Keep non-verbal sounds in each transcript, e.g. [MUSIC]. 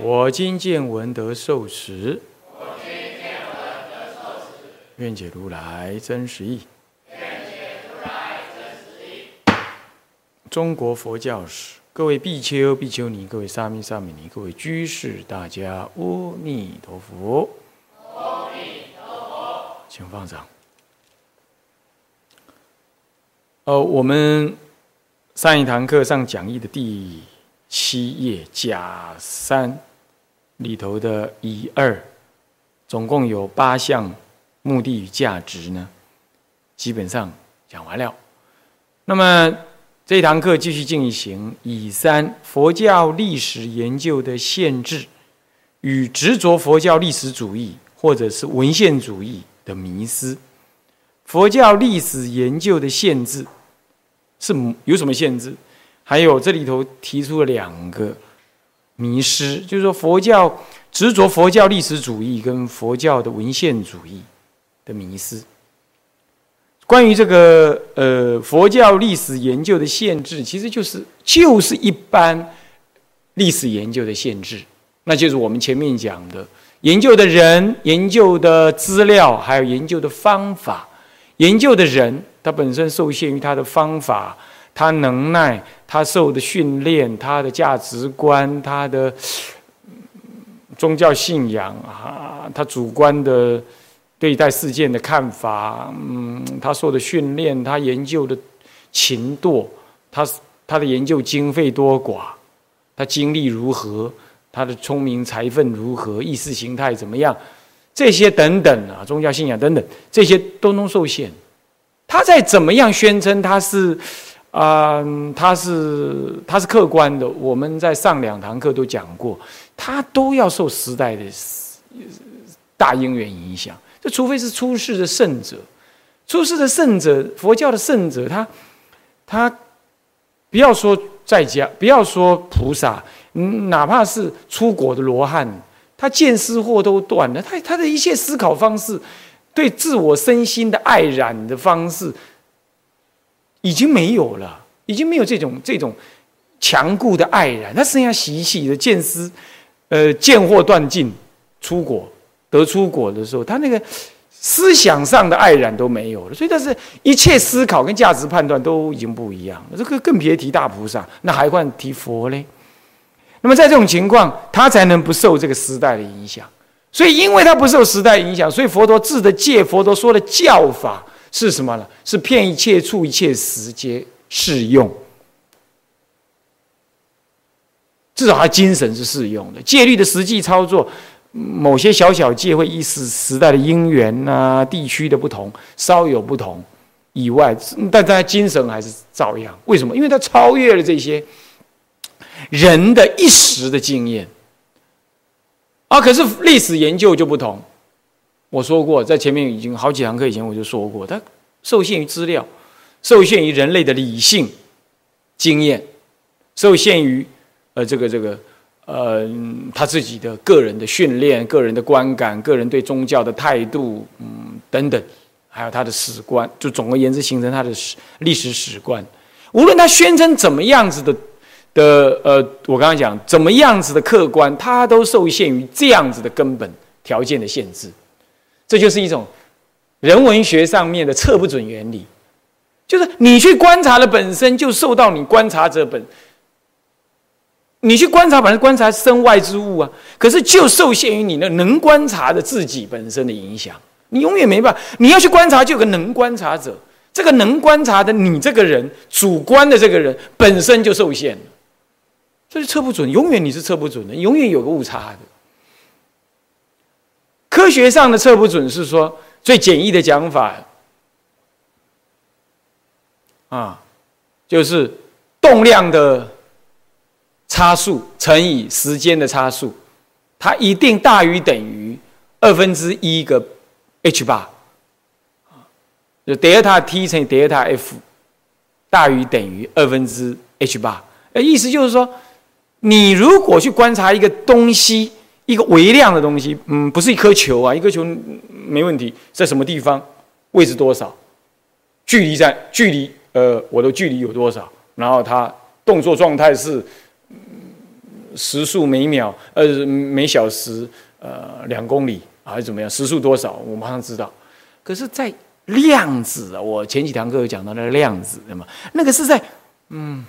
我今见闻得受持，我今见闻得受持愿解如来真实义。中国佛教史，各位比丘、比丘尼，各位沙弥、沙弥尼，各位居士，大家阿弥陀佛。阿弥陀佛，请放掌。呃，我们上一堂课上讲义的第七页甲三里头的一二，总共有八项目的与价值呢，基本上讲完了。那么这堂课继续进行乙三佛教历史研究的限制与执着佛教历史主义或者是文献主义的迷思。佛教历史研究的限制是有什么限制？还有这里头提出了两个迷失，就是说佛教执着佛教历史主义跟佛教的文献主义的迷失。关于这个呃佛教历史研究的限制，其实就是就是一般历史研究的限制，那就是我们前面讲的研究的人、研究的资料，还有研究的方法。研究的人，他本身受限于他的方法、他能耐、他受的训练、他的价值观、他的宗教信仰啊，他主观的对待事件的看法，嗯，他受的训练、他研究的勤惰、他他的研究经费多寡、他经历如何、他的聪明才分如何、意识形态怎么样。这些等等啊，宗教信仰等等，这些都能受限。他再怎么样宣称他是，啊，他是他是客观的，我们在上两堂课都讲过，他都要受时代的大因缘影响。这除非是出世的圣者，出世的圣者，佛教的圣者，他他不要说在家，不要说菩萨，哪怕是出国的罗汉。他见思惑都断了，他他的一切思考方式，对自我身心的爱染的方式，已经没有了，已经没有这种这种强固的爱染，他剩下习气的见思，呃，见惑断尽，出果得出果的时候，他那个思想上的爱染都没有了，所以他是一切思考跟价值判断都已经不一样了，这个更别提大菩萨，那还换提佛嘞？那么在这种情况，他才能不受这个时代的影响。所以，因为他不受时代影响，所以佛陀治的戒，佛陀说的教法是什么呢？是骗一切处、一切时皆适用。至少他精神是适用的。戒律的实际操作，某些小小戒会依时时代的因缘呐、地区的不同，稍有不同以外，但他精神还是照样。为什么？因为他超越了这些。人的一时的经验，啊，可是历史研究就不同。我说过，在前面已经好几堂课以前我就说过，它受限于资料，受限于人类的理性经验，受限于呃这个这个呃他自己的个人的训练、个人的观感、个人对宗教的态度，嗯等等，还有他的史观，就总而言之形成他的史历史史观。无论他宣称怎么样子的。的呃，我刚刚讲怎么样子的客观，他都受限于这样子的根本条件的限制，这就是一种人文学上面的测不准原理，就是你去观察的本身就受到你观察者本，你去观察本身观察身外之物啊，可是就受限于你那能观察的自己本身的影响，你永远没办法，你要去观察就有个能观察者，这个能观察的你这个人主观的这个人本身就受限了。这是测不准，永远你是测不准的，永远有个误差的。科学上的测不准是说最简易的讲法，啊，就是动量的差数乘以时间的差数，它一定大于等于二分之一个 h 八，就德尔塔 t 乘以德尔塔 f 大于等于二分之 h 八。呃，意思就是说，你如果去观察一个东西，一个微量的东西，嗯，不是一颗球啊，一颗球没问题，在什么地方，位置多少，距离在距离，呃，我的距离有多少，然后它动作状态是时速每秒，呃，每小时，呃，两公里还是怎么样，时速多少，我马上知道。可是，在量子啊，我前几堂课有讲到那个量子，对吗？那个是在，嗯。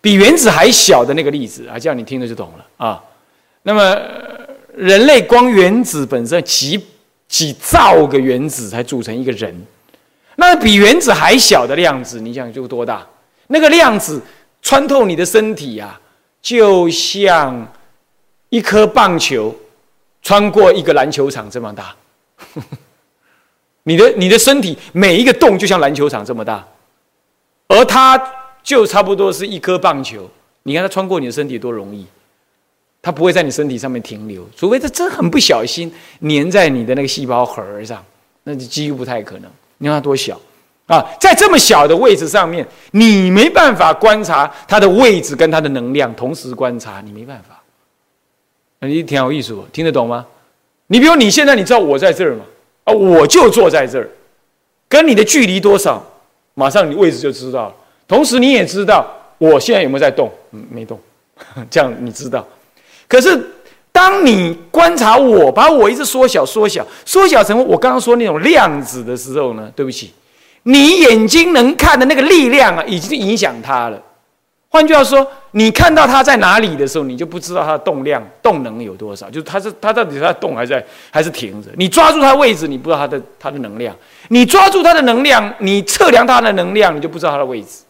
比原子还小的那个粒子啊，这样你听着就懂了啊。那么人类光原子本身几几兆个原子才组成一个人，那比原子还小的量子，你想就多大？那个量子穿透你的身体呀，就像一颗棒球穿过一个篮球场这么大。[LAUGHS] 你的你的身体每一个洞就像篮球场这么大，而它。就差不多是一颗棒球，你看它穿过你的身体多容易，它不会在你身体上面停留，除非它真很不小心粘在你的那个细胞核上，那就几乎不太可能。你看它多小啊，在这么小的位置上面，你没办法观察它的位置跟它的能量同时观察，你没办法。那你挺有意思，听得懂吗？你比如你现在你知道我在这儿吗？啊，我就坐在这儿，跟你的距离多少，马上你位置就知道了。同时，你也知道我现在有没有在动？嗯，没动。[LAUGHS] 这样你知道。可是，当你观察我，把我一直缩小、缩小、缩小成我刚刚说那种量子的时候呢？对不起，你眼睛能看的那个力量啊，已经影响它了。换句话说，你看到它在哪里的时候，你就不知道它的动量、动能有多少。就是它是它到底在动还是在还是停着？你抓住它位置，你不知道它的它的能量；你抓住它的能量，你测量它的能量，你就不知道它的位置。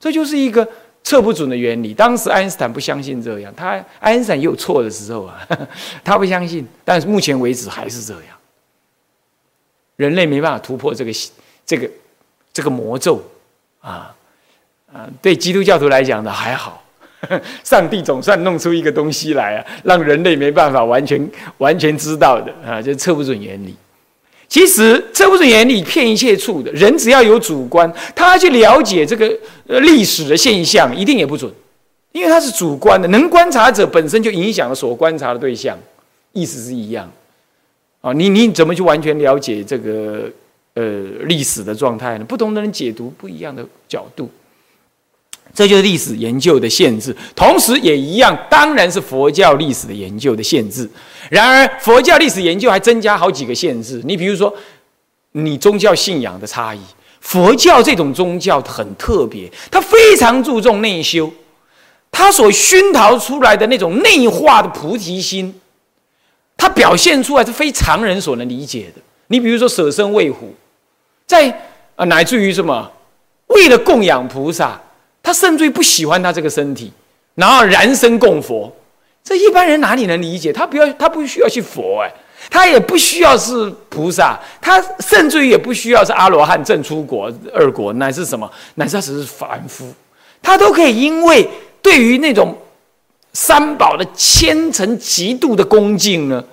这就是一个测不准的原理。当时爱因斯坦不相信这样，他爱因斯坦也有错的时候啊，[LAUGHS] 他不相信。但是目前为止还是这样，人类没办法突破这个这个这个魔咒啊啊！对基督教徒来讲呢还好，[LAUGHS] 上帝总算弄出一个东西来啊，让人类没办法完全完全知道的啊，就测不准原理。其实这不是原理骗一切处的人，只要有主观，他去了解这个呃历史的现象，一定也不准，因为他是主观的。能观察者本身就影响了所观察的对象，意思是一样。啊，你你怎么去完全了解这个呃历史的状态呢？不同的人解读不一样的角度。这就是历史研究的限制，同时也一样，当然是佛教历史的研究的限制。然而，佛教历史研究还增加好几个限制。你比如说，你宗教信仰的差异，佛教这种宗教很特别，它非常注重内修，它所熏陶出来的那种内化的菩提心，它表现出来是非常人所能理解的。你比如说，舍身喂虎，在啊，乃至于什么，为了供养菩萨。他甚至于不喜欢他这个身体，然后燃身供佛，这一般人哪里能理解？他不要，他不需要去佛哎，他也不需要是菩萨，他甚至于也不需要是阿罗汉正出国二国，乃是什么？乃是他只是凡夫，他都可以因为对于那种三宝的虔诚极度的恭敬呢，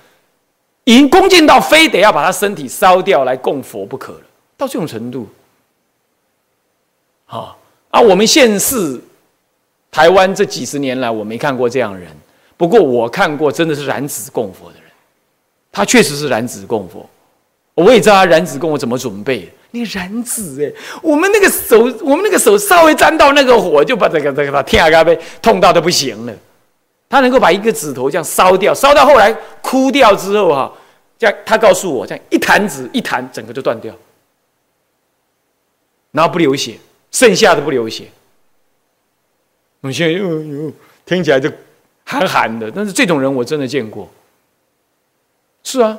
已经恭敬到非得要把他身体烧掉来供佛不可了，到这种程度，好。啊，我们现世台湾这几十年来，我没看过这样的人。不过我看过，真的是燃指供佛的人，他确实是燃指供佛。我也知道他燃指供佛怎么准备。那个燃指，哎，我们那个手，我们那个手稍微沾到那个火，就把这个这个把天啊咖啡痛到都不行了。他能够把一个指头这样烧掉，烧到后来枯掉之后，哈，这样他告诉我，这样一弹指一弹，整个就断掉，然后不流血。剩下的不流血，我现在又又听起来就憨憨的，但是这种人我真的见过。是啊，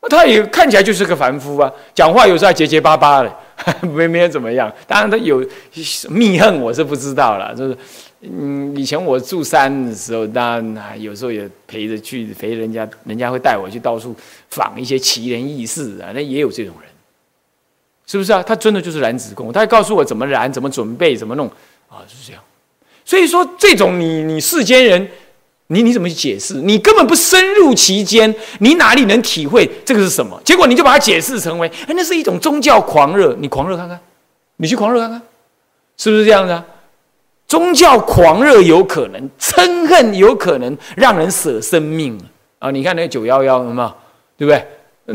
那他也看起来就是个凡夫啊，讲话有时候还结结巴巴的，[LAUGHS] 没没有怎么样。当然他有密恨，我是不知道了。就是嗯，以前我住山的时候，当然有时候也陪着去陪人家，人家会带我去到处访一些奇人异事啊，那也有这种人。是不是啊？他真的就是燃子供，他还告诉我怎么燃、怎么准备、怎么弄啊，就是这样。所以说，这种你你世间人，你你怎么去解释？你根本不深入其间，你哪里能体会这个是什么？结果你就把它解释成为，哎，那是一种宗教狂热。你狂热看看，你去狂热看看，是不是这样子啊？宗教狂热有可能，嗔恨有可能让人舍生命啊！你看那个九幺幺，什么，对不对？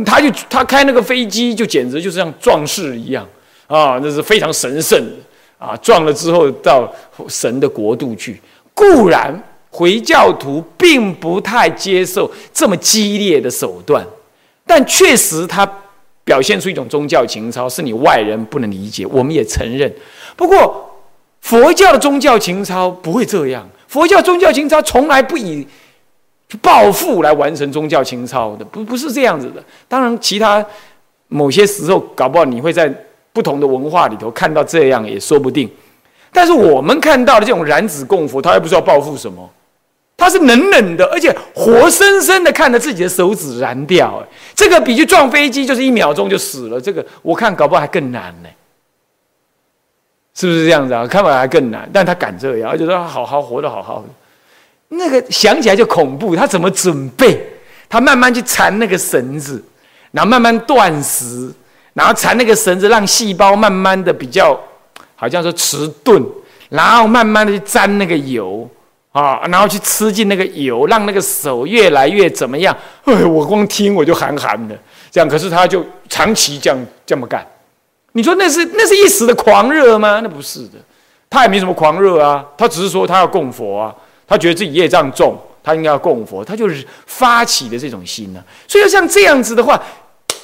他就他开那个飞机，就简直就像壮士一样啊！那是非常神圣的。啊，撞了之后到神的国度去，固然回教徒并不太接受这么激烈的手段，但确实他表现出一种宗教情操，是你外人不能理解。我们也承认，不过佛教的宗教情操不会这样，佛教宗教情操从来不以暴富来完成宗教情操的，不不是这样子的。当然，其他某些时候搞不好你会在。不同的文化里头看到这样也说不定，但是我们看到的这种燃指供佛，他又不知道暴富什么，他是冷冷的，而且活生生的看着自己的手指燃掉，哎，这个比去撞飞机就是一秒钟就死了，这个我看搞不好还更难呢，是不是这样子啊？看来还更难，但他敢这样，而且他好好活得好好的，那个想起来就恐怖，他怎么准备？他慢慢去缠那个绳子，然后慢慢断食。然后缠那个绳子，让细胞慢慢的比较，好像说迟钝，然后慢慢的去沾那个油啊，然后去吃进那个油，让那个手越来越怎么样？哎，我光听我就寒寒的。这样，可是他就长期这样这么干。你说那是那是一时的狂热吗？那不是的，他也没什么狂热啊，他只是说他要供佛啊，他觉得自己业障重，他应该要供佛，他就是发起的这种心呢。所以像这样子的话。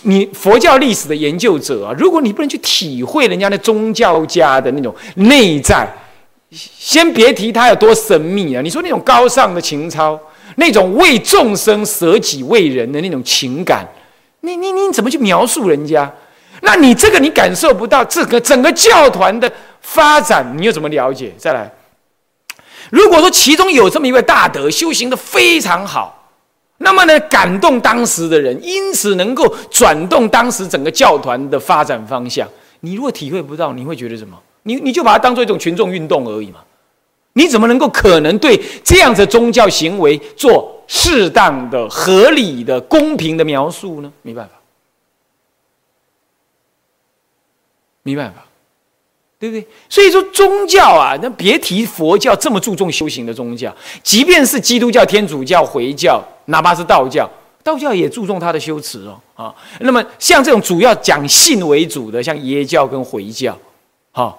你佛教历史的研究者啊，如果你不能去体会人家的宗教家的那种内在，先别提他有多神秘啊！你说那种高尚的情操，那种为众生舍己为人的那种情感，你你你怎么去描述人家？那你这个你感受不到，这个整个教团的发展，你又怎么了解？再来，如果说其中有这么一位大德，修行的非常好。那么呢，感动当时的人，因此能够转动当时整个教团的发展方向。你如果体会不到，你会觉得什么？你你就把它当做一种群众运动而已嘛？你怎么能够可能对这样子宗教行为做适当的、合理的、公平的描述呢？没办法，没办法。对不对？所以说宗教啊，那别提佛教这么注重修行的宗教，即便是基督教、天主教、回教，哪怕是道教，道教也注重他的修持哦啊。那么像这种主要讲信为主的，像耶教跟回教，哈，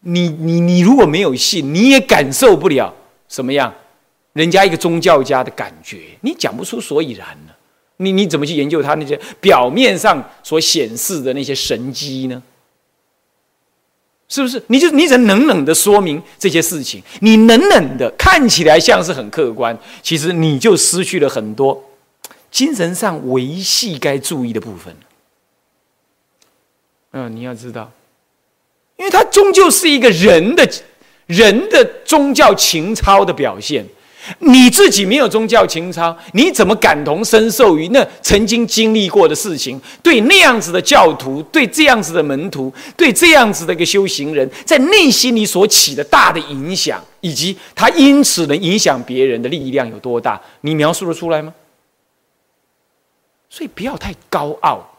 你你你如果没有信，你也感受不了什么样人家一个宗教家的感觉，你讲不出所以然呢。你你怎么去研究他那些表面上所显示的那些神迹呢？是不是？你就你只能冷冷的说明这些事情，你冷冷的看起来像是很客观，其实你就失去了很多精神上维系该注意的部分。嗯，你要知道，因为它终究是一个人的人的宗教情操的表现。你自己没有宗教情操，你怎么感同身受于那曾经经历过的事情？对那样子的教徒，对这样子的门徒，对这样子的一个修行人，在内心里所起的大的影响，以及他因此能影响别人的力量有多大？你描述得出来吗？所以不要太高傲，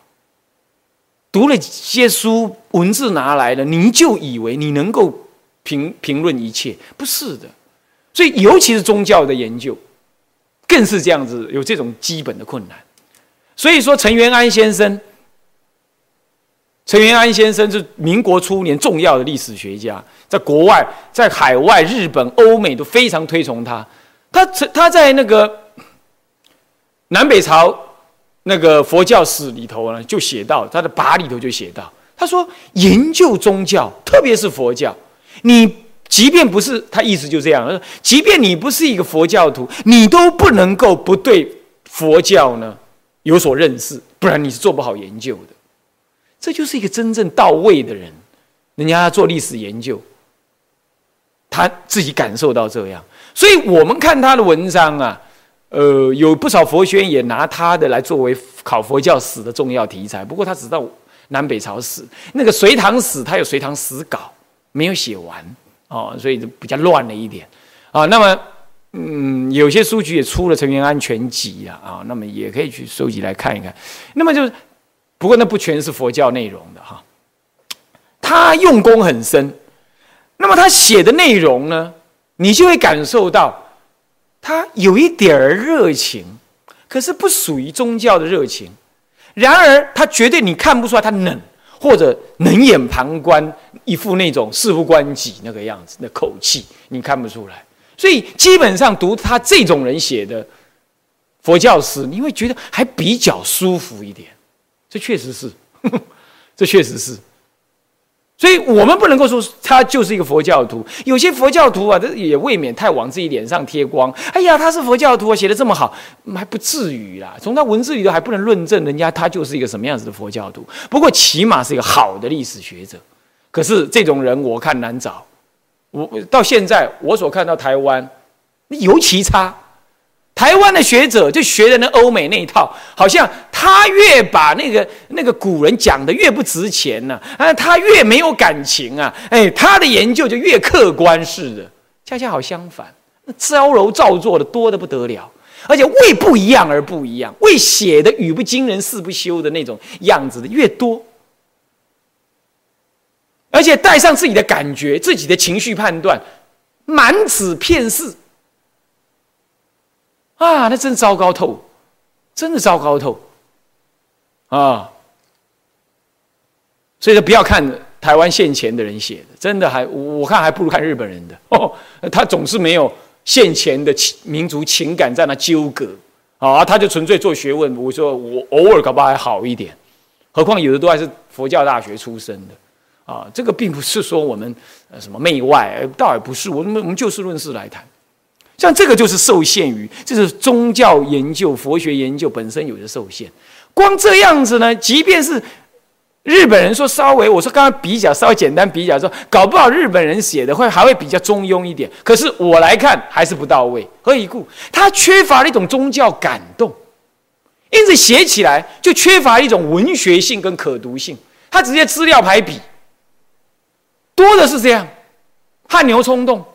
读了些书，文字拿来了，你就以为你能够评评论一切？不是的。所以，尤其是宗教的研究，更是这样子，有这种基本的困难。所以说，陈元安先生，陈元安先生是民国初年重要的历史学家，在国外、在海外、日本、欧美都非常推崇他。他他在那个南北朝那个佛教史里头呢，就写到他的跋里头就写到，他说研究宗教，特别是佛教，你。即便不是他意思就这样，即便你不是一个佛教徒，你都不能够不对佛教呢有所认识，不然你是做不好研究的。这就是一个真正到位的人，人家做历史研究，他自己感受到这样，所以我们看他的文章啊，呃，有不少佛学也拿他的来作为考佛教史的重要题材。不过他只到南北朝史，那个隋唐史他有隋唐史稿没有写完。哦，所以就比较乱了一点啊。那么，嗯，有些书局也出了《成员安全集》啊，啊，那么也可以去收集来看一看。那么就是，不过那不全是佛教内容的哈，他用功很深。那么他写的内容呢，你就会感受到他有一点儿热情，可是不属于宗教的热情。然而，他绝对你看不出来他冷。或者冷眼旁观，一副那种事不关己那个样子的口气，你看不出来。所以基本上读他这种人写的佛教诗，你会觉得还比较舒服一点。这确实是，[LAUGHS] 这确实是。所以我们不能够说他就是一个佛教徒。有些佛教徒啊，这也未免太往自己脸上贴光。哎呀，他是佛教徒啊，写的这么好，还不至于啦。从他文字里头还不能论证人家他就是一个什么样子的佛教徒。不过起码是一个好的历史学者。可是这种人我看难找。我到现在我所看到台湾，尤其差。台湾的学者就学的那欧美那一套，好像他越把那个那个古人讲的越不值钱呢，啊，他越没有感情啊，哎，他的研究就越客观似的，恰恰好相反，那招柔造作的多的不得了，而且为不一样而不一样，为写的语不惊人誓不休的那种样子的越多，而且带上自己的感觉、自己的情绪判断，满纸骗事。啊，那真糟糕透，真的糟糕透，啊！所以说，不要看台湾现前的人写的，真的还我看还不如看日本人的哦。他总是没有现前的民族情感在那纠葛啊，他就纯粹做学问。我说我偶尔搞不好还好一点，何况有的都还是佛教大学出身的啊。这个并不是说我们呃什么媚外，倒也不是，我们我们就事论事来谈。像这个就是受限于，这是宗教研究、佛学研究本身有的受限。光这样子呢，即便是日本人说稍微，我说刚刚比较稍微简单比较说，搞不好日本人写的会还会比较中庸一点。可是我来看还是不到位。何以故？他缺乏了一种宗教感动，因此写起来就缺乏一种文学性跟可读性。他直接资料排比，多的是这样，汗牛充栋。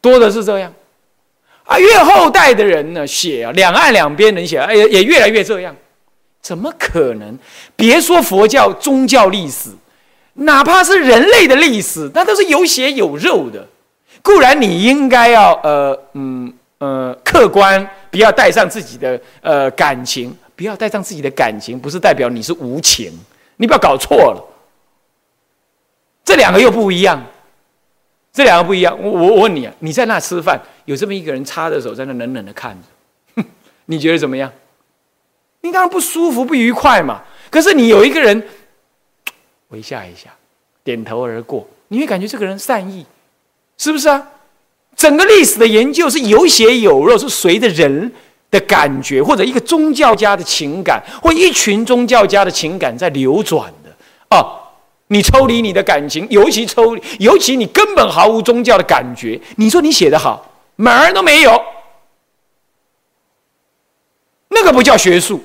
多的是这样，啊，越后代的人呢写啊，两岸两边人写，哎，也越来越这样，怎么可能？别说佛教宗教历史，哪怕是人类的历史，那都是有血有肉的。固然你应该要呃嗯呃客观，不要带上自己的呃感情，不要带上自己的感情，不是代表你是无情，你不要搞错了。这两个又不一样。这两个不一样，我我问你啊，你在那吃饭，有这么一个人插着手在那冷冷的看着，[LAUGHS] 你觉得怎么样？你当然不舒服、不愉快嘛。可是你有一个人微笑一下，点头而过，你会感觉这个人善意，是不是啊？整个历史的研究是有血有肉，是随着人的感觉，或者一个宗教家的情感，或一群宗教家的情感在流转的啊。你抽离你的感情，尤其抽离，尤其你根本毫无宗教的感觉。你说你写的好，门儿都没有，那个不叫学术。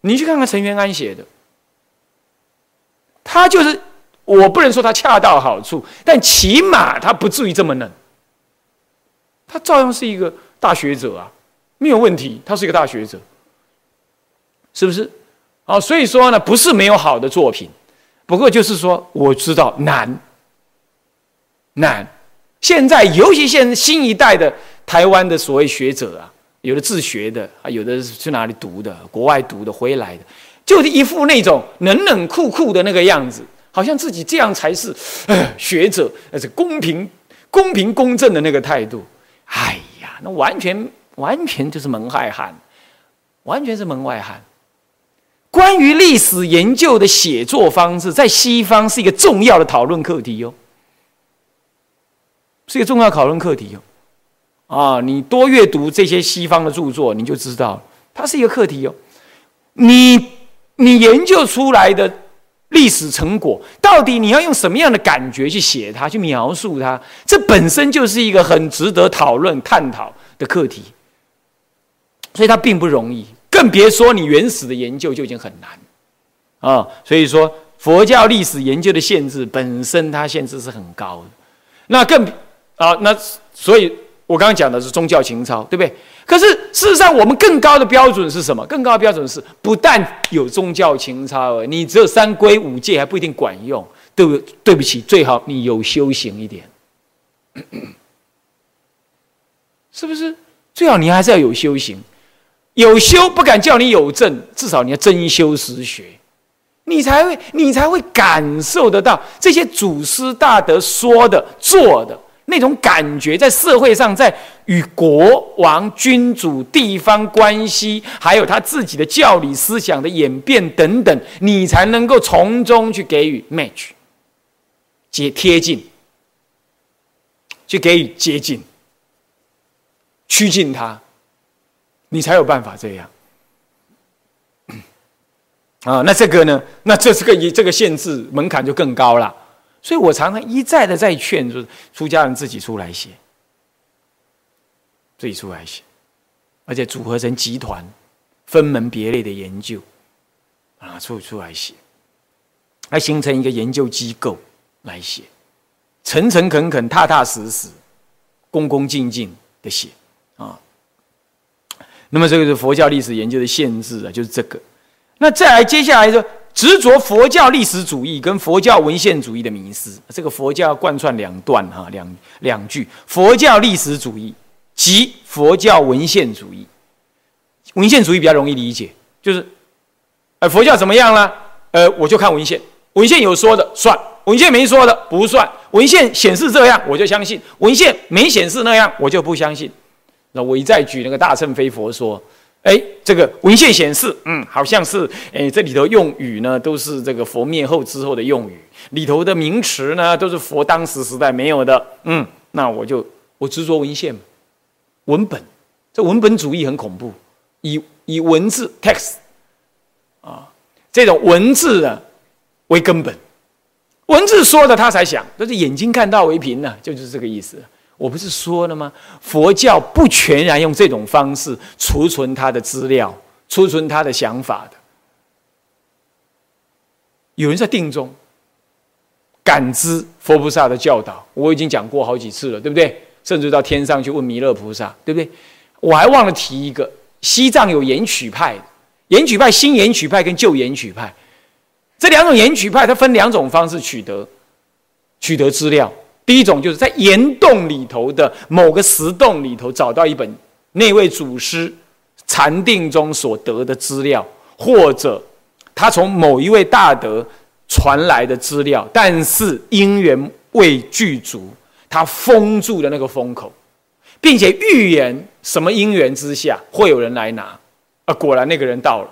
你去看看陈元安写的，他就是我不能说他恰到好处，但起码他不至于这么冷。他照样是一个大学者啊，没有问题，他是一个大学者，是不是？啊，所以说呢，不是没有好的作品。不过就是说，我知道难，难。现在尤其现新一代的台湾的所谓学者啊，有的自学的啊，有的是去哪里读的，国外读的回来的，就是一副那种冷冷酷酷的那个样子，好像自己这样才是 [SIGHS] 学者，那是公平、公平、公正的那个态度。哎呀，那完全完全就是门外汉，完全是门外汉。关于历史研究的写作方式，在西方是一个重要的讨论课题哟，是一个重要讨论课题哟。啊，你多阅读这些西方的著作，你就知道它是一个课题哟。你你研究出来的历史成果，到底你要用什么样的感觉去写它，去描述它？这本身就是一个很值得讨论、探讨的课题，所以它并不容易。更别说你原始的研究就已经很难啊！所以说，佛教历史研究的限制本身，它限制是很高的。那更啊，那所以我刚刚讲的是宗教情操，对不对？可是事实上，我们更高的标准是什么？更高的标准是，不但有宗教情操，你只有三规五戒还不一定管用。对不？对不起，最好你有修行一点，[COUGHS] 是不是？最好你还是要有修行，有修不敢叫你有证，至少你要真修实学，你才会，你才会感受得到这些祖师大德说的、做的。那种感觉，在社会上，在与国王、君主、地方关系，还有他自己的教理思想的演变等等，你才能够从中去给予 match，接贴近，去给予接近，趋近他，你才有办法这样。啊，那这个呢？那这是个一这个限制门槛就更高了。所以我常常一再的在劝，就是出家人自己出来写，自己出来写，而且组合成集团，分门别类的研究，啊，出出来写，来形成一个研究机构来写，诚诚恳恳、踏踏实实、恭恭敬敬的写。那么这个是佛教历史研究的限制啊，就是这个。那再来接下来说。执着佛教历史主义跟佛教文献主义的迷思，这个佛教贯穿两段哈，两两句：佛教历史主义及佛教文献主义。文献主义比较容易理解，就是，呃，佛教怎么样呢？呃，我就看文献，文献有说的算，文献没说的不算。文献显示这样，我就相信；文献没显示那样，我就不相信。那我一再举那个大乘非佛说。哎，这个文献显示，嗯，好像是，哎，这里头用语呢，都是这个佛灭后之后的用语，里头的名词呢，都是佛当时时代没有的，嗯，那我就我执着文献，文本，这文本主义很恐怖，以以文字 text，啊，这种文字呢为根本，文字说的他才想，都是眼睛看到为凭呢，就是这个意思。我不是说了吗？佛教不全然用这种方式储存他的资料、储存他的想法的。有人在定中感知佛菩萨的教导，我已经讲过好几次了，对不对？甚至到天上去问弥勒菩萨，对不对？我还忘了提一个，西藏有言曲派，言曲派新言曲派跟旧言曲派，这两种言曲派，它分两种方式取得取得资料。第一种就是在岩洞里头的某个石洞里头找到一本那位祖师禅定中所得的资料，或者他从某一位大德传来的资料，但是因缘未具足，他封住了那个封口，并且预言什么因缘之下会有人来拿，啊，果然那个人到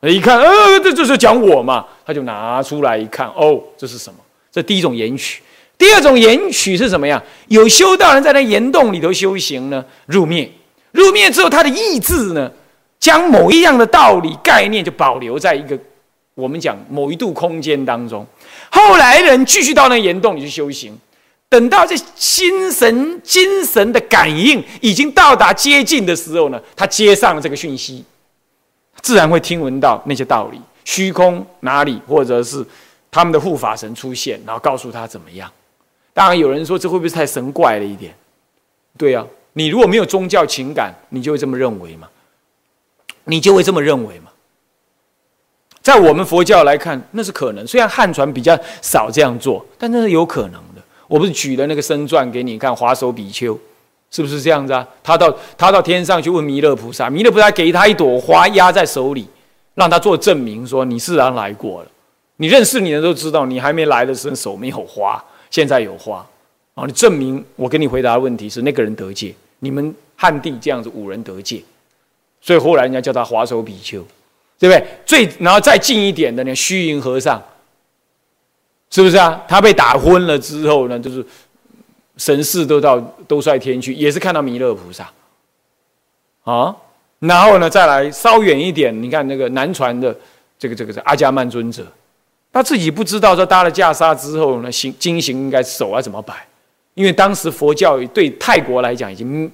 了，一看，呃，这就是讲我嘛，他就拿出来一看，哦，这是什么？这第一种言曲。第二种言取是什么呀？有修道人在那岩洞里头修行呢，入灭，入灭之后，他的意志呢，将某一样的道理概念就保留在一个我们讲某一度空间当中。后来人继续到那岩洞里去修行，等到这心神精神的感应已经到达接近的时候呢，他接上了这个讯息，自然会听闻到那些道理。虚空哪里，或者是他们的护法神出现，然后告诉他怎么样。当然，有人说这会不会太神怪了一点？对呀，你如果没有宗教情感，你就会这么认为嘛？你就会这么认为嘛？在我们佛教来看，那是可能。虽然汉传比较少这样做，但那是有可能的。我不是举了那个身传给你看，华首比丘是不是这样子啊？他到他到天上去问弥勒菩萨，弥勒菩萨给他一朵花压在手里，让他做证明，说你自然来过了。你认识你的都知道，你还没来的时候手没有花。现在有花，啊，你证明我跟你回答的问题是那个人得戒，你们汉地这样子五人得戒，所以后来人家叫他华首比丘，对不对？最然后再近一点的呢，虚云和尚，是不是啊？他被打昏了之后呢，就是神识都到都率天去，也是看到弥勒菩萨，啊，然后呢再来稍远一点，你看那个南传的这个这个是阿伽曼尊者。他自己不知道，说搭了袈裟之后呢，行经行应该手要怎么摆？因为当时佛教对泰国来讲已经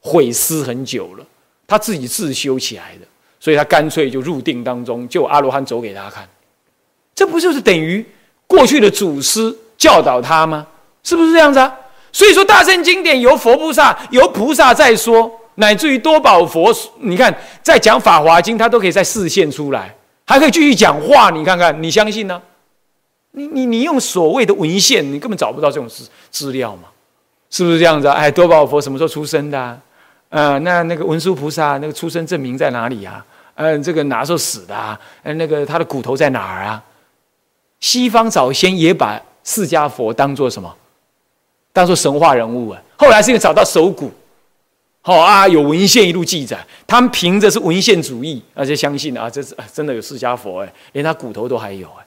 毁失很久了，他自己自修起来的，所以他干脆就入定当中，就阿罗汉走给他看。这不就是等于过去的祖师教导他吗？是不是这样子啊？所以说，大圣经典由佛菩萨、由菩萨在说，乃至于多宝佛，你看在讲《法华经》，他都可以再示现出来，还可以继续讲话。你看看，你相信呢？你你你用所谓的文献，你根本找不到这种资资料嘛？是不是这样子？哎，多宝佛什么时候出生的？呃，那那个文殊菩萨那个出生证明在哪里啊？嗯，这个哪时候死的啊？嗯，那个他的骨头在哪儿啊？西方早先也把释迦佛当做什么？当做神话人物啊，后来是因为找到手骨，好啊，有文献一路记载，他们凭着是文献主义，而且相信啊，这是真的有释迦佛哎，连他骨头都还有哎。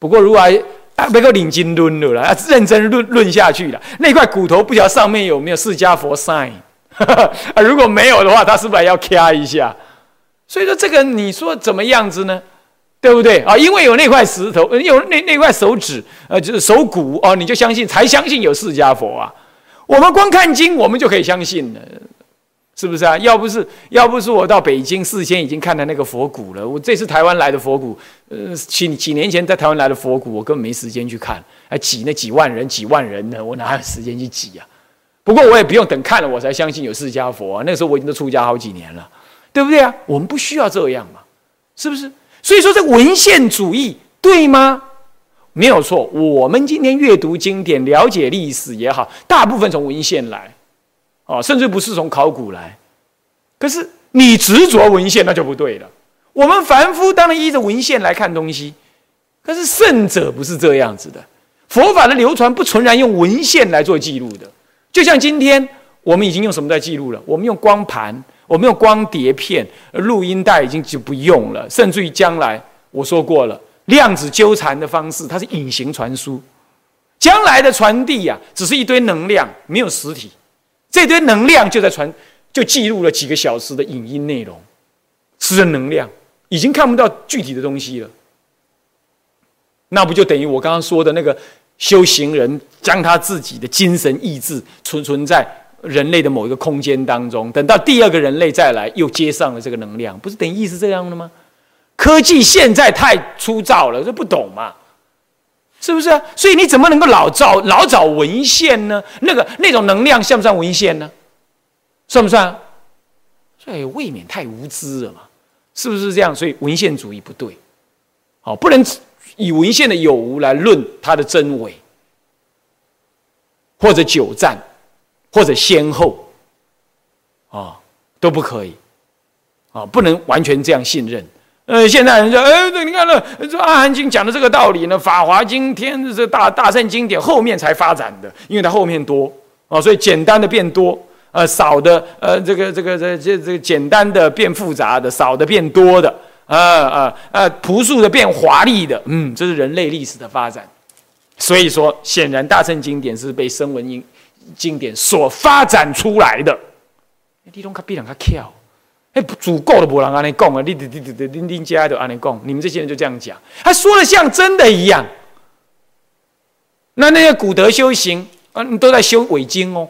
不过如果啊，别个领经论了啦，认真论论下去了，那块骨头不晓得上面有没有释迦佛 sign [LAUGHS] 啊？如果没有的话，他是不是要掐一下？所以说这个你说怎么样子呢？对不对啊？因为有那块石头，有那那块手指，呃，就是手骨哦，你就相信，才相信有释迦佛啊。我们光看经，我们就可以相信了，是不是啊？要不是要不是我到北京事先已经看了那个佛骨了，我这次台湾来的佛骨，呃，几几年前在台湾来的佛骨，我根本没时间去看，还挤那几万人几万人呢，我哪有时间去挤啊？不过我也不用等看了我才相信有释迦佛啊。那时候我已经都出家好几年了，对不对啊？我们不需要这样嘛，是不是？所以说，这文献主义对吗？没有错。我们今天阅读经典、了解历史也好，大部分从文献来，哦，甚至不是从考古来。可是你执着文献，那就不对了。我们凡夫当然依着文献来看东西，可是圣者不是这样子的。佛法的流传不纯然用文献来做记录的。就像今天我们已经用什么在记录了？我们用光盘。我们用光碟片、录音带已经就不用了，甚至于将来我说过了，量子纠缠的方式，它是隐形传输，将来的传递呀，只是一堆能量，没有实体，这堆能量就在传，就记录了几个小时的影音内容，是能量，已经看不到具体的东西了，那不就等于我刚刚说的那个修行人将他自己的精神意志存存在。人类的某一个空间当中，等到第二个人类再来，又接上了这个能量，不是等于意思这样的吗？科技现在太粗糙了，这不懂嘛？是不是啊？所以你怎么能够老找老找文献呢？那个那种能量算不算文献呢？算不算？所以未免太无知了嘛？是不是这样？所以文献主义不对，好，不能以文献的有无来论它的真伪，或者久战。或者先后，啊，都不可以，啊，不能完全这样信任。呃，现在人说，哎，这你看了，这《阿含经》讲的这个道理呢，《法华经》天这大大圣经典后面才发展的，因为它后面多啊，所以简单的变多，呃，少的呃，这个这个这这这个简单的变复杂的，少的变多的，啊啊啊，朴素的变华丽的，嗯，这是人类历史的发展。所以说，显然大圣经典是被声闻经。经典所发展出来的，你拢较比人较巧，哎，足够的无人安尼讲啊！你、你、你、你、你、你家都安尼讲，你们这些人就这样讲，他说的像真的一样。那那些古德修行啊，你都在修伪经哦，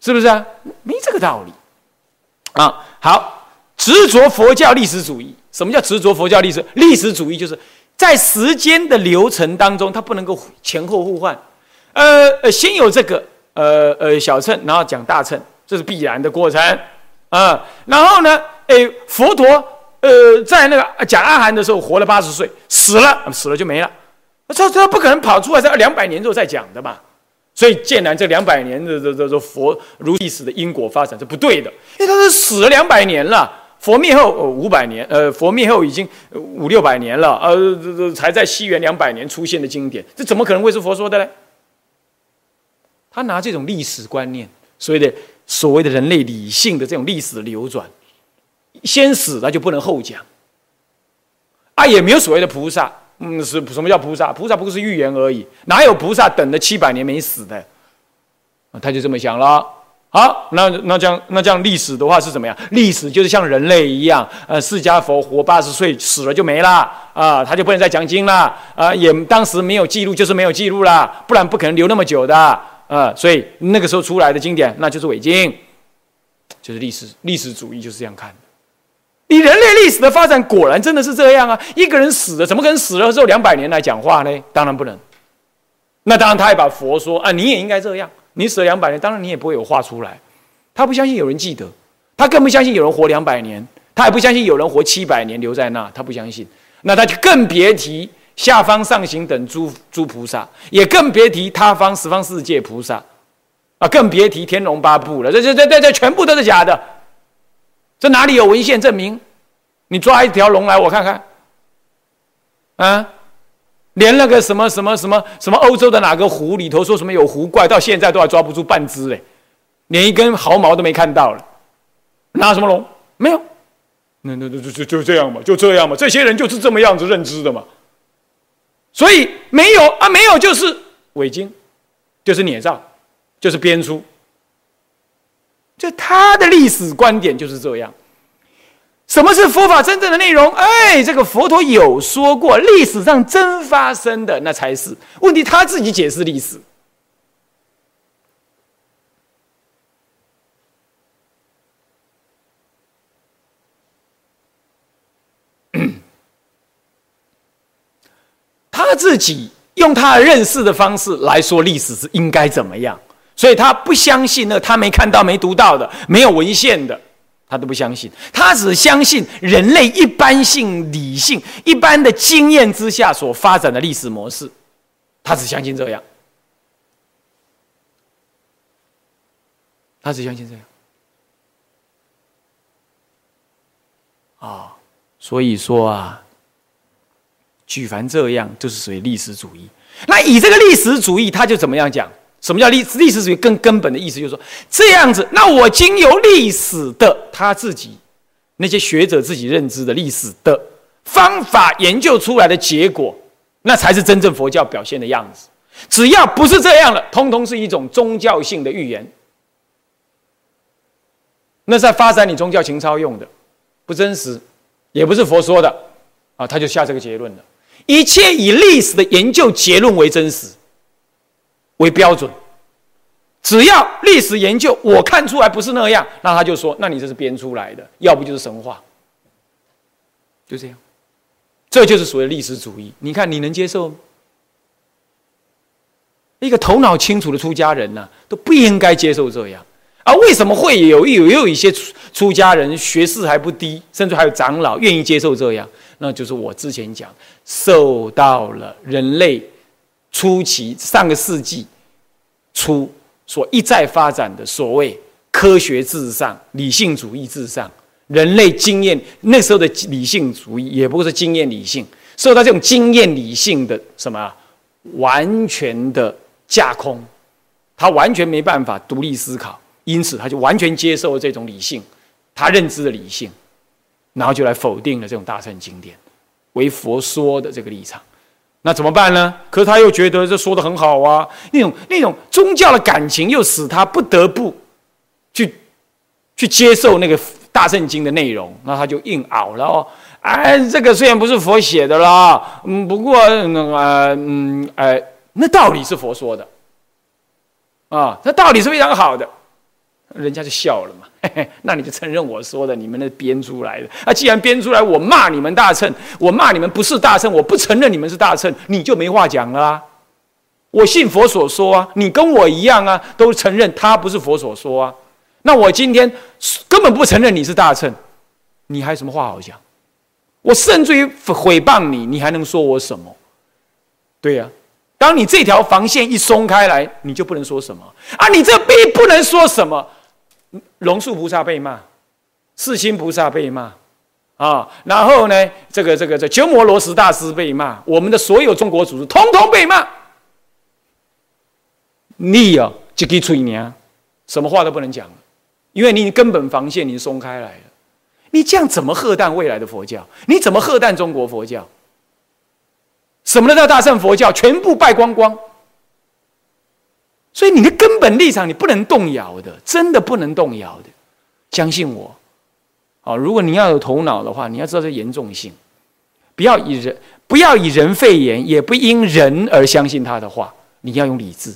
是不是啊？没这个道理啊！好，执着佛教历史主义，什么叫执着佛教历史？历史主义就是在时间的流程当中，它不能够前后互换。呃呃，先有这个呃呃小乘，然后讲大乘，这是必然的过程啊。然后呢，哎，佛陀呃在那个讲阿含的时候活了八十岁，死了死了就没了，这这不可能跑出来在两百年之后再讲的嘛。所以剑南这两百年的这这这佛如历史的因果发展是不对的，因为他是死了两百年了，佛灭后五百年，呃，佛灭后已经五六百年了，呃，这这才在西元两百年出现的经典，这怎么可能会是佛说的呢？他拿这种历史观念，所谓的所谓的人类理性的这种历史流转，先死了就不能后讲。啊，也没有所谓的菩萨，嗯，是什么叫菩萨？菩萨不过是预言而已，哪有菩萨等了七百年没死的？他就这么想了。好，那那这样那这样历史的话是怎么样？历史就是像人类一样，呃，释迦佛活八十岁死了就没了啊，他就不能再讲经了啊，也当时没有记录就是没有记录了，不然不可能留那么久的。啊，所以那个时候出来的经典，那就是伪经，就是历史历史主义就是这样看的。你人类历史的发展果然真的是这样啊！一个人死了，怎么可能死了之后两百年来讲话呢？当然不能，那当然，他也把佛说啊，你也应该这样。你死了两百年，当然你也不会有话出来。他不相信有人记得，他更不相信有人活两百年，他也不相信有人活七百年留在那，他不相信。那他就更别提下方上行等诸诸菩萨，也更别提他方十方世界菩萨，啊，更别提天龙八部了。这这这这这全部都是假的。这哪里有文献证明？你抓一条龙来，我看看。啊，连那个什么什么什么什么欧洲的哪个湖里头说什么有湖怪，到现在都还抓不出半只嘞，连一根毫毛都没看到了。拿什么龙？没有。那那那就就就这样吧，就这样吧。这些人就是这么样子认知的嘛。所以没有啊，没有就是伪经，就是捏造，就是编出。就他的历史观点就是这样。什么是佛法真正的内容？哎，这个佛陀有说过，历史上真发生的那才是问题。他自己解释历史，他自己用他认识的方式来说历史是应该怎么样。所以他不相信那他没看到、没读到的、没有文献的，他都不相信。他只相信人类一般性理性、一般的经验之下所发展的历史模式，他只相信这样。他只相信这样。啊，所以说啊，举凡这样，就是属于历史主义。那以这个历史主义，他就怎么样讲？什么叫历历史主义？更根本的意思就是说，这样子，那我经由历史的他自己那些学者自己认知的历史的方法研究出来的结果，那才是真正佛教表现的样子。只要不是这样了，通通是一种宗教性的预言，那在发展你宗教情操用的，不真实，也不是佛说的啊，他就下这个结论了。一切以历史的研究结论为真实。为标准，只要历史研究我看出来不是那样，那他就说，那你这是编出来的，要不就是神话，就这样，这就是所谓历史主义。你看你能接受吗？一个头脑清楚的出家人呢，都不应该接受这样。而为什么会有有有一些出出家人学识还不低，甚至还有长老愿意接受这样？那就是我之前讲，受到了人类。初期上个世纪初所一再发展的所谓科学至上、理性主义至上，人类经验那时候的理性主义也不过是经验理性，受到这种经验理性的什么完全的架空，他完全没办法独立思考，因此他就完全接受了这种理性，他认知的理性，然后就来否定了这种大乘经典为佛说的这个立场。那怎么办呢？可是他又觉得这说的很好啊，那种那种宗教的感情又使他不得不去去接受那个大圣经的内容，那他就硬熬了哦。哎，这个虽然不是佛写的啦，嗯，不过那个嗯哎，那道理是佛说的啊，那道理是非常好的，人家就笑了嘛。[LAUGHS] 嘿嘿，那你就承认我说的，你们那编出来的。啊，既然编出来，我骂你们大乘，我骂你们不是大乘，我不承认你们是大乘，你就没话讲了啊。我信佛所说啊，你跟我一样啊，都承认他不是佛所说啊。那我今天根本不承认你是大乘，你还有什么话好讲？我甚至于诽谤你，你还能说我什么？对呀，当你这条防线一松开来，你就不能说什么啊？你这逼不能说什么？龙树菩萨被骂，世亲菩萨被骂，啊，然后呢，这个这个这鸠摩罗什大师被骂，我们的所有中国祖师通通被骂。你啊，就给吹娘，什么话都不能讲了，因为你根本防线你松开来了。你这样怎么喝淡未来的佛教？你怎么喝淡中国佛教？什么都叫大乘佛教，全部败光光。所以你的根本立场你不能动摇的，真的不能动摇的，相信我。好，如果你要有头脑的话，你要知道这严重性，不要以人不要以人废言，也不因人而相信他的话，你要用理智。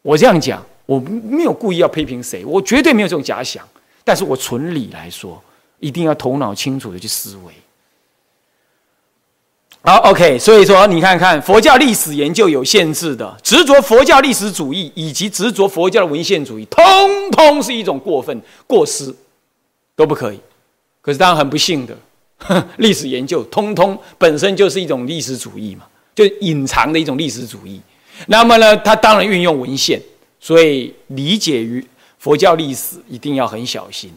我这样讲，我没有故意要批评谁，我绝对没有这种假想，但是我纯理来说，一定要头脑清楚的去思维。好，OK，所以说你看看佛教历史研究有限制的，执着佛教历史主义以及执着佛教的文献主义，通通是一种过分过失，都不可以。可是当然很不幸的，[LAUGHS] 历史研究通通本身就是一种历史主义嘛，就隐藏的一种历史主义。那么呢，他当然运用文献，所以理解于佛教历史一定要很小心。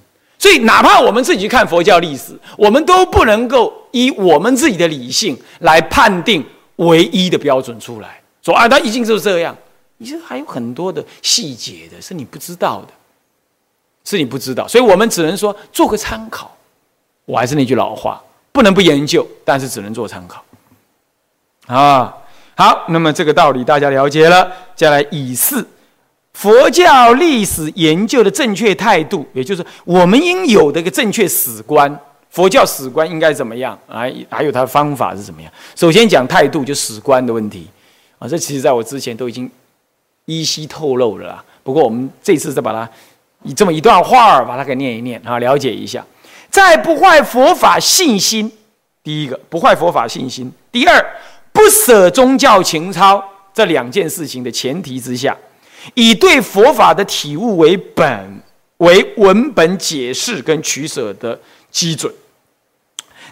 所以，哪怕我们自己去看佛教历史，我们都不能够以我们自己的理性来判定唯一的标准出来，说啊，它一定就是这样。你这还有很多的细节的是你不知道的，是你不知道。所以我们只能说做个参考。我还是那句老话，不能不研究，但是只能做参考。啊，好，那么这个道理大家了解了，接下来以四。佛教历史研究的正确态度，也就是我们应有的一个正确史观。佛教史观应该怎么样？啊，还有它的方法是怎么样？首先讲态度，就史观的问题啊。这其实在我之前都已经依稀透露了啦。不过我们这次再把它以这么一段话儿把它给念一念啊，了解一下。在不坏佛法信心，第一个不坏佛法信心；第二不舍宗教情操，这两件事情的前提之下。以对佛法的体悟为本，为文本解释跟取舍的基准，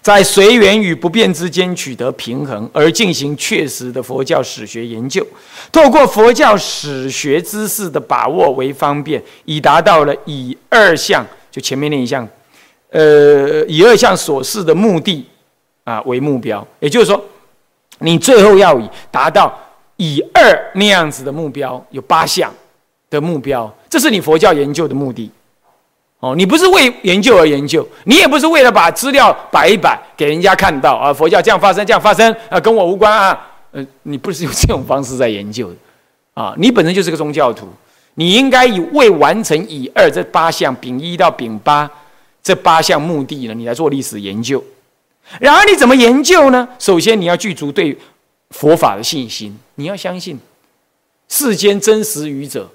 在随缘与不变之间取得平衡，而进行确实的佛教史学研究。透过佛教史学知识的把握为方便，以达到了以二项就前面那一项，呃，以二项所示的目的啊为目标。也就是说，你最后要以达到。以二那样子的目标有八项的目标，这是你佛教研究的目的。哦，你不是为研究而研究，你也不是为了把资料摆一摆给人家看到啊，佛教这样发生，这样发生啊，跟我无关啊。呃，你不是用这种方式在研究啊，你本身就是个宗教徒，你应该以未完成以二这八项丙一到丙八这八项目的呢，你来做历史研究。然而你怎么研究呢？首先你要具足对。佛法的信心，你要相信世间真实语者，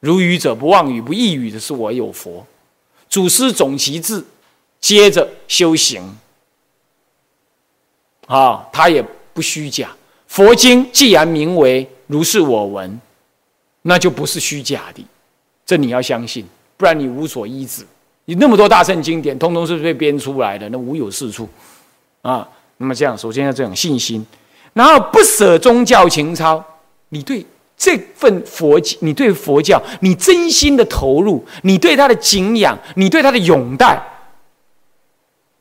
如语者不妄语不异语的是我有佛，祖师总其志，接着修行啊，他也不虚假。佛经既然名为如是我闻，那就不是虚假的，这你要相信，不然你无所依止。你那么多大圣经典，通通是被编出来的，那无有是处啊。那么这样，首先要这种信心。然后不舍宗教情操，你对这份佛，你对佛教，你真心的投入，你对他的敬仰，你对他的拥戴，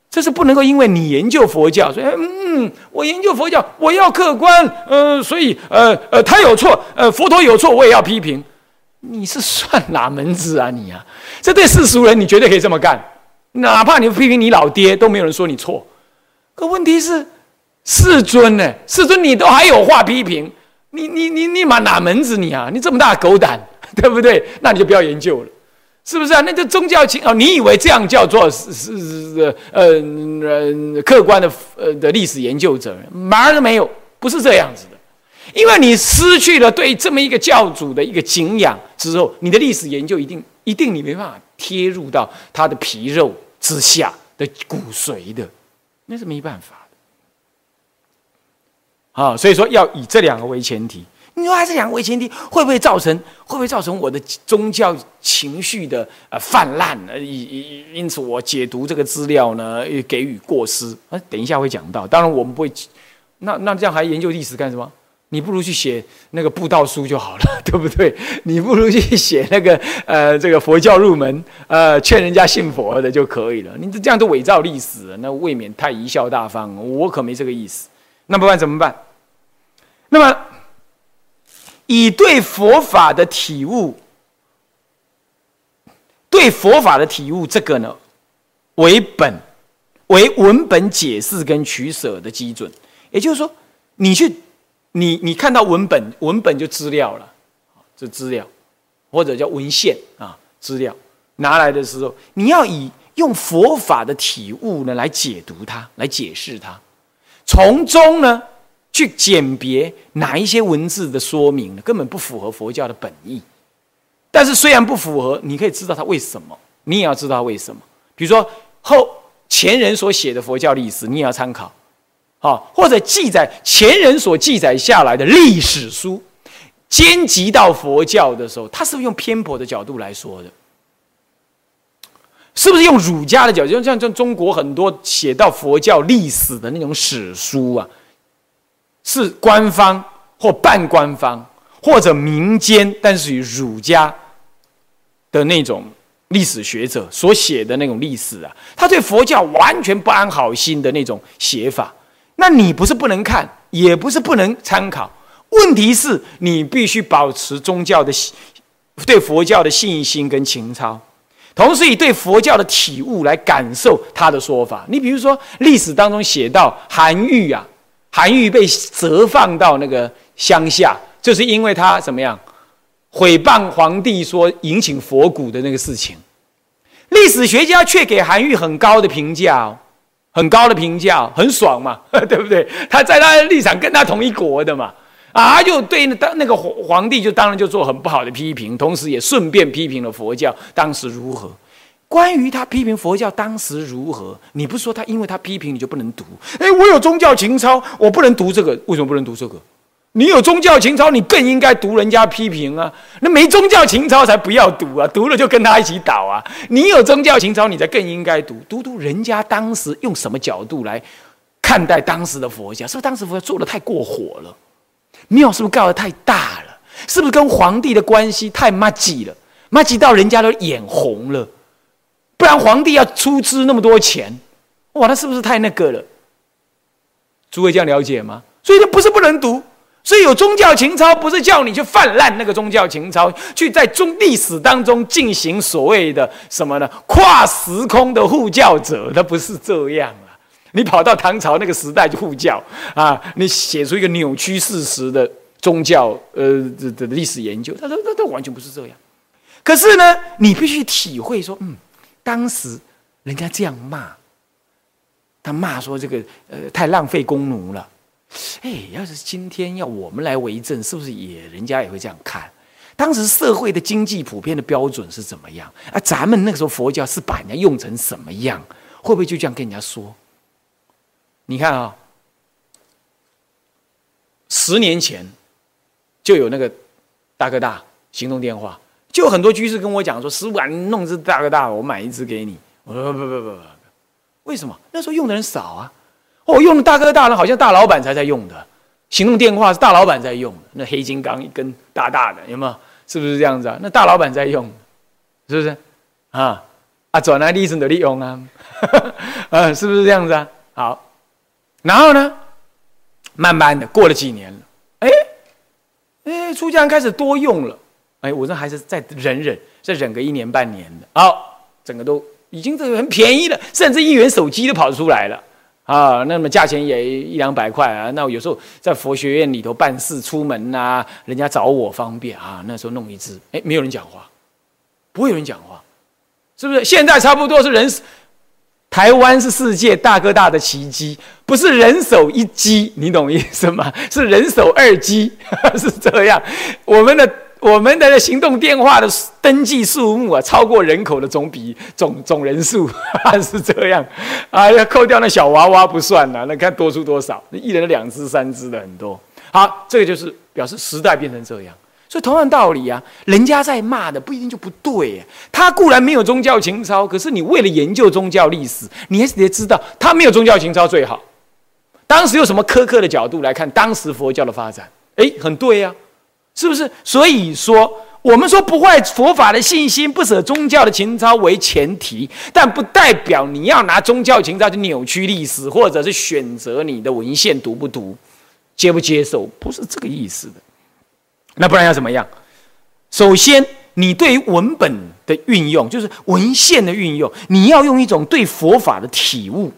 这是不能够因为你研究佛教，说嗯，我研究佛教，我要客观，呃，所以呃呃，他有错，呃，佛陀有错，我也要批评，你是算哪门子啊你啊？这对世俗人你绝对可以这么干，哪怕你批评你老爹，都没有人说你错，可问题是。世尊呢？世尊，你都还有话批评？你你你你妈哪门子你啊？你这么大狗胆，对不对？那你就不要研究了，是不是啊？那这宗教情哦，你以为这样叫做是是是呃呃客观的呃的历史研究者？马都没有，不是这样子的。因为你失去了对这么一个教主的一个敬仰之后，你的历史研究一定一定你没办法贴入到他的皮肉之下的骨髓的，那是没办法。啊，所以说要以这两个为前提。你说，这两个为前提，会不会造成会不会造成我的宗教情绪的呃泛滥？呃，因因此我解读这个资料呢，也给予过失。啊，等一下会讲到。当然我们不会，那那这样还研究历史干什么？你不如去写那个布道书就好了，[LAUGHS] 对不对？你不如去写那个呃这个佛教入门，呃劝人家信佛的就可以了。你这样都伪造历史，那未免太贻笑大方。我可没这个意思。那不然怎么办？那么，以对佛法的体悟，对佛法的体悟这个呢为本，为文本解释跟取舍的基准。也就是说，你去，你你看到文本，文本就资料了，这资料或者叫文献啊，资料拿来的时候，你要以用佛法的体悟呢来解读它，来解释它。从中呢，去鉴别哪一些文字的说明根本不符合佛教的本意，但是虽然不符合，你可以知道它为什么，你也要知道为什么。比如说后前人所写的佛教历史，你也要参考，啊，或者记载前人所记载下来的历史书，兼及到佛教的时候，他是用偏颇的角度来说的？是不是用儒家的角度？像像中国很多写到佛教历史的那种史书啊，是官方或半官方或者民间，但是与儒家的那种历史学者所写的那种历史啊，他对佛教完全不安好心的那种写法。那你不是不能看，也不是不能参考，问题是你必须保持宗教的对佛教的信心跟情操。同时以对佛教的体悟来感受他的说法。你比如说，历史当中写到韩愈啊，韩愈被折放到那个乡下，就是因为他怎么样毁谤皇帝，说迎请佛骨的那个事情。历史学家却给韩愈很高的评价哦，很高的评价，很爽嘛，[LAUGHS] 对不对？他在他的立场跟他同一国的嘛。啊，就对那当那个皇帝，就当然就做很不好的批评，同时也顺便批评了佛教当时如何。关于他批评佛教当时如何，你不说他，因为他批评你就不能读。哎，我有宗教情操，我不能读这个，为什么不能读这个？你有宗教情操，你更应该读人家批评啊。那没宗教情操才不要读啊，读了就跟他一起倒啊。你有宗教情操，你才更应该读，读读人家当时用什么角度来看待当时的佛教，是不是当时佛教做的太过火了？庙是不是盖的太大了？是不是跟皇帝的关系太麻吉了？麻吉到人家都眼红了，不然皇帝要出资那么多钱，哇，那是不是太那个了？诸位这样了解吗？所以这不是不能读，所以有宗教情操，不是叫你去泛滥那个宗教情操，去在中历史当中进行所谓的什么呢？跨时空的护教者，他不是这样啊。你跑到唐朝那个时代去护教啊？你写出一个扭曲事实的宗教呃的的历史研究，他说他他完全不是这样。可是呢，你必须体会说，嗯，当时人家这样骂，他骂说这个呃太浪费工奴了。哎，要是今天要我们来为政，是不是也人家也会这样看？当时社会的经济普遍的标准是怎么样？啊，咱们那个时候佛教是把人家用成什么样？会不会就这样跟人家说？你看啊，十年前就有那个大哥大行动电话，就很多居士跟我讲说：“师傅啊，你弄只大哥大，我买一只给你。”我说：“不不不不不，为什么？那时候用的人少啊。哦，用的大哥大呢，好像大老板才在用的。行动电话是大老板在用，那黑金刚一根大大的，有没有？是不是这样子啊？那大老板在用，是不是？啊啊，转来利润的利用啊，[LAUGHS] 啊，是不是这样子啊？好。”然后呢，慢慢的过了几年了，哎，哎，出家人开始多用了，哎，我这还是再忍忍，再忍个一年半年的，好，整个都已经这个很便宜了，甚至一元手机都跑出来了，啊，那么价钱也一两百块啊，那我有时候在佛学院里头办事出门呐，人家找我方便啊，那时候弄一只，哎，没有人讲话，不会有人讲话，是不是？现在差不多是人。台湾是世界大哥大的奇迹，不是人手一机，你懂意思吗？[LAUGHS] 是人手二机，[LAUGHS] 是这样。我们的我们的行动电话的登记数目啊，超过人口的总比总总人数，[LAUGHS] 是这样。啊，要扣掉那小娃娃不算了，那看多出多少，一人两只三只的很多。好，这个就是表示时代变成这样。所以同样道理啊，人家在骂的不一定就不对。他固然没有宗教情操，可是你为了研究宗教历史，你还是得知道他没有宗教情操最好。当时有什么苛刻的角度来看当时佛教的发展？哎，很对呀，是不是？所以说，我们说不坏佛法的信心，不舍宗教的情操为前提，但不代表你要拿宗教情操去扭曲历史，或者是选择你的文献读不读、接不接受，不是这个意思的。那不然要怎么样？首先，你对于文本的运用，就是文献的运用，你要用一种对佛法的体悟，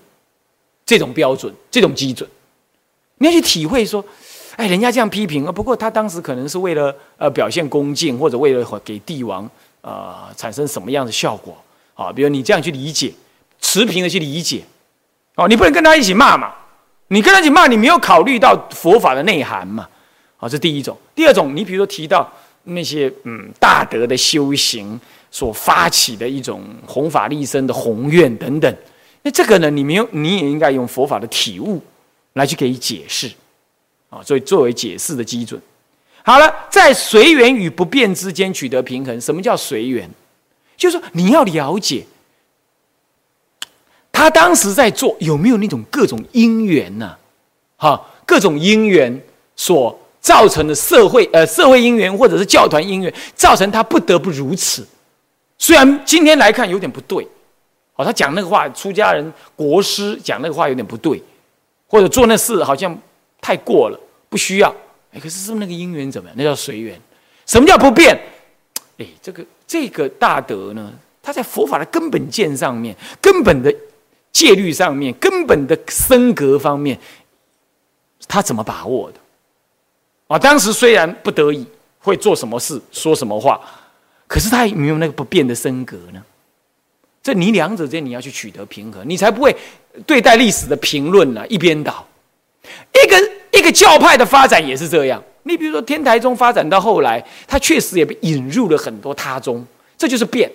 这种标准、这种基准，你要去体会说，哎，人家这样批评啊，不过他当时可能是为了呃表现恭敬，或者为了给帝王呃产生什么样的效果啊？比如你这样去理解，持平的去理解，哦，你不能跟他一起骂嘛？你跟他一起骂，你没有考虑到佛法的内涵嘛？啊，这第一种。第二种，你比如说提到那些嗯大德的修行所发起的一种弘法利生的宏愿等等，那这个呢，你没有，你也应该用佛法的体悟来去给予解释，啊，所以作为解释的基准。好了，在随缘与不变之间取得平衡。什么叫随缘？就是说你要了解，他当时在做有没有那种各种因缘呢？哈，各种因缘所造成的社会呃社会因缘或者是教团因缘，造成他不得不如此。虽然今天来看有点不对，哦，他讲那个话，出家人国师讲那个话有点不对，或者做那事好像太过了，不需要。哎，可是是那个因缘怎么样？那叫随缘。什么叫不变？哎，这个这个大德呢，他在佛法的根本见上面、根本的戒律上面、根本的身格方面，他怎么把握的？啊，当时虽然不得已会做什么事、说什么话，可是他有没有那个不变的身格呢？这你两者间你要去取得平衡，你才不会对待历史的评论呢一边倒。一个一个教派的发展也是这样。你比如说天台宗发展到后来，它确实也被引入了很多他宗，这就是变。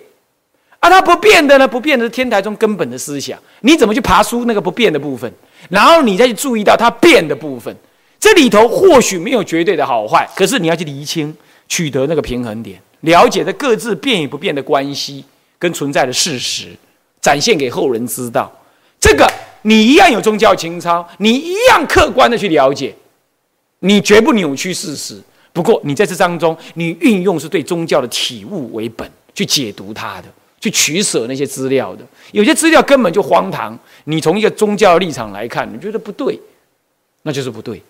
而它不变的呢，不变的是天台宗根本的思想。你怎么去爬出那个不变的部分，然后你再去注意到它变的部分？这里头或许没有绝对的好坏，可是你要去厘清，取得那个平衡点，了解的各自变与不变的关系跟存在的事实，展现给后人知道。这个。你一样有宗教情操，你一样客观的去了解，你绝不扭曲事实。不过你在这当中，你运用是对宗教的体悟为本去解读它的，去取舍那些资料的。有些资料根本就荒唐，你从一个宗教立场来看，你觉得不对，那就是不对。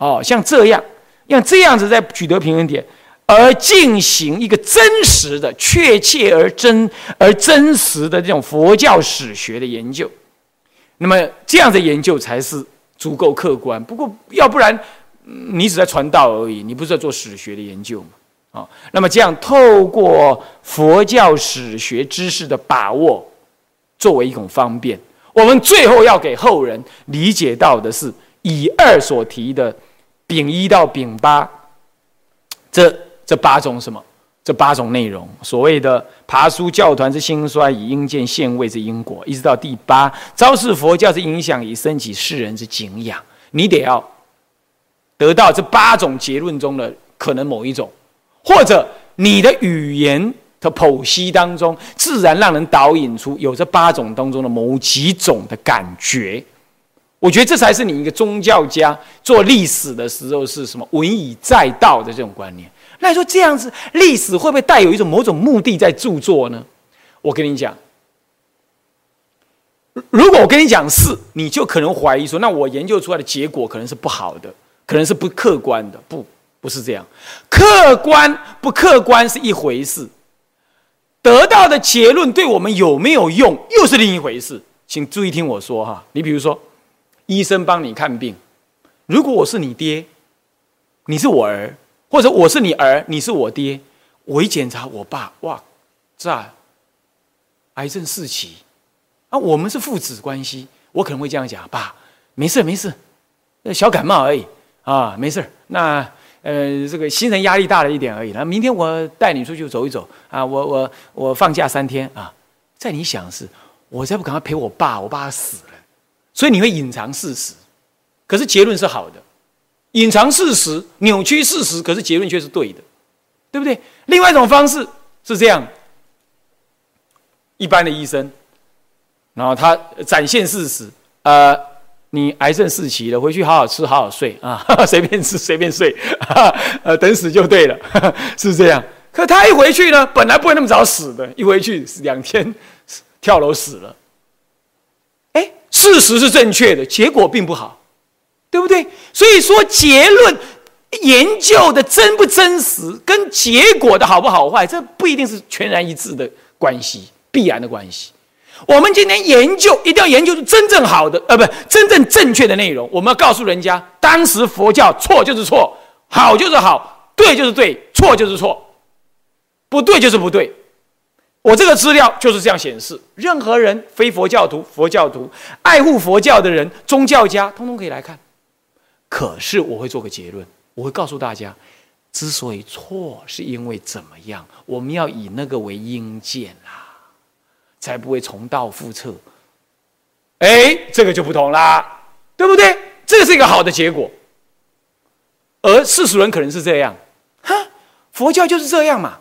哦，像这样，像这样子在取得平衡点，而进行一个真实的、确切而真而真实的这种佛教史学的研究。那么这样的研究才是足够客观。不过，要不然你只在传道而已，你不是在做史学的研究嘛？啊，那么这样透过佛教史学知识的把握，作为一种方便，我们最后要给后人理解到的是以二所提的丙一到丙八这这八种什么？这八种内容，所谓的爬书教团之兴衰，以因见现位之因果，一直到第八，昭示佛教之影响，以升起世人之敬仰。你得要得到这八种结论中的可能某一种，或者你的语言的剖析当中，自然让人导引出有这八种当中的某几种的感觉。我觉得这才是你一个宗教家做历史的时候是什么文以载道的这种观念。那你说这样子，历史会不会带有一种某种目的在著作呢？我跟你讲，如果我跟你讲是，你就可能怀疑说，那我研究出来的结果可能是不好的，可能是不客观的。不，不是这样，客观不客观是一回事，得到的结论对我们有没有用又是另一回事。请注意听我说哈，你比如说，医生帮你看病，如果我是你爹，你是我儿。或者我是你儿，你是我爹，我一检查，我爸哇，这癌症四期，啊，我们是父子关系，我可能会这样讲，爸，没事没事，小感冒而已啊，没事。那呃，这个新人压力大了一点而已。那明天我带你出去走一走啊，我我我放假三天啊。在你想是，我再不赶快陪我爸，我爸死，所以你会隐藏事实，可是结论是好的。隐藏事实、扭曲事实，可是结论却是对的，对不对？另外一种方式是这样：一般的医生，然后他展现事实，呃，你癌症四期了，回去好好吃，好好睡啊，[LAUGHS] 随便吃随便睡，[LAUGHS] 呃，等死就对了，[LAUGHS] 是这样。可他一回去呢，本来不会那么早死的，一回去两天跳楼死了。事实是正确的，结果并不好。对不对？所以说，结论研究的真不真实，跟结果的好不好坏，这不一定是全然一致的关系，必然的关系。我们今天研究，一定要研究出真正好的，呃，不，真正正确的内容。我们要告诉人家，当时佛教错就是错，好就是好，对就是对，错就是错，不对就是不对。我这个资料就是这样显示。任何人，非佛教徒、佛教徒、爱护佛教的人、宗教家，通通可以来看。可是我会做个结论，我会告诉大家，之所以错，是因为怎么样？我们要以那个为因见啦，才不会重蹈覆辙。哎，这个就不同啦，对不对？这个是一个好的结果。而世俗人可能是这样，哈，佛教就是这样嘛。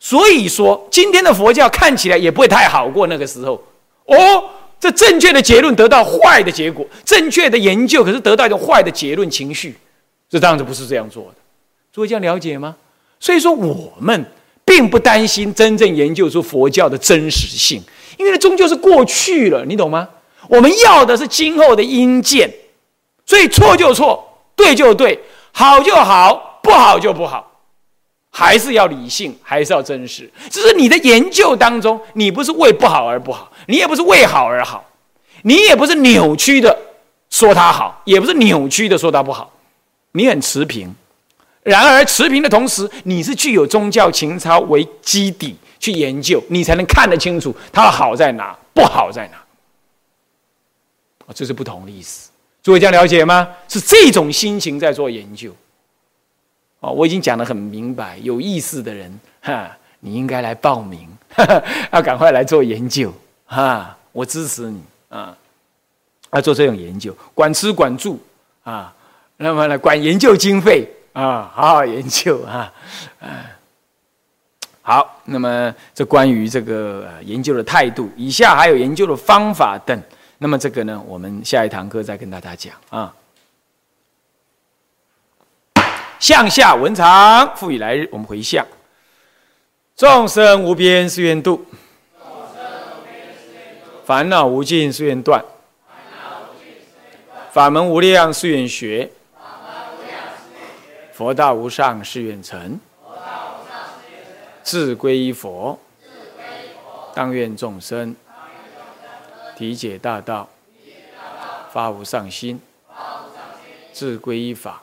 所以说，今天的佛教看起来也不会太好过那个时候。哦，这正确的结论得到坏的结果，正确的研究可是得到一种坏的结论情绪，这当然不是这样做的。诸位这样了解吗？所以说，我们并不担心真正研究出佛教的真实性，因为终究是过去了，你懂吗？我们要的是今后的因见，所以错就错，对就对，好就好，不好就不好。还是要理性，还是要真实。只是你的研究当中，你不是为不好而不好，你也不是为好而好，你也不是扭曲的说它好，也不是扭曲的说它不好，你很持平。然而持平的同时，你是具有宗教情操为基底去研究，你才能看得清楚它好在哪，不好在哪。这是不同的意思。诸位这样了解吗？是这种心情在做研究。哦，我已经讲得很明白，有意思的人，哈，你应该来报名，哈 [LAUGHS] 哈要赶快来做研究，哈，我支持你啊，要做这种研究，管吃管住啊，那么呢，管研究经费啊，好好研究啊，好，那么这关于这个研究的态度，以下还有研究的方法等，那么这个呢，我们下一堂课再跟大家讲啊。向下文长，复以来日，我们回向。众生无边誓愿度，烦恼无尽誓愿断，法门无量誓愿学，佛道无上誓愿成，自归依佛，当愿众生。体解大道，发无上心，自归依法。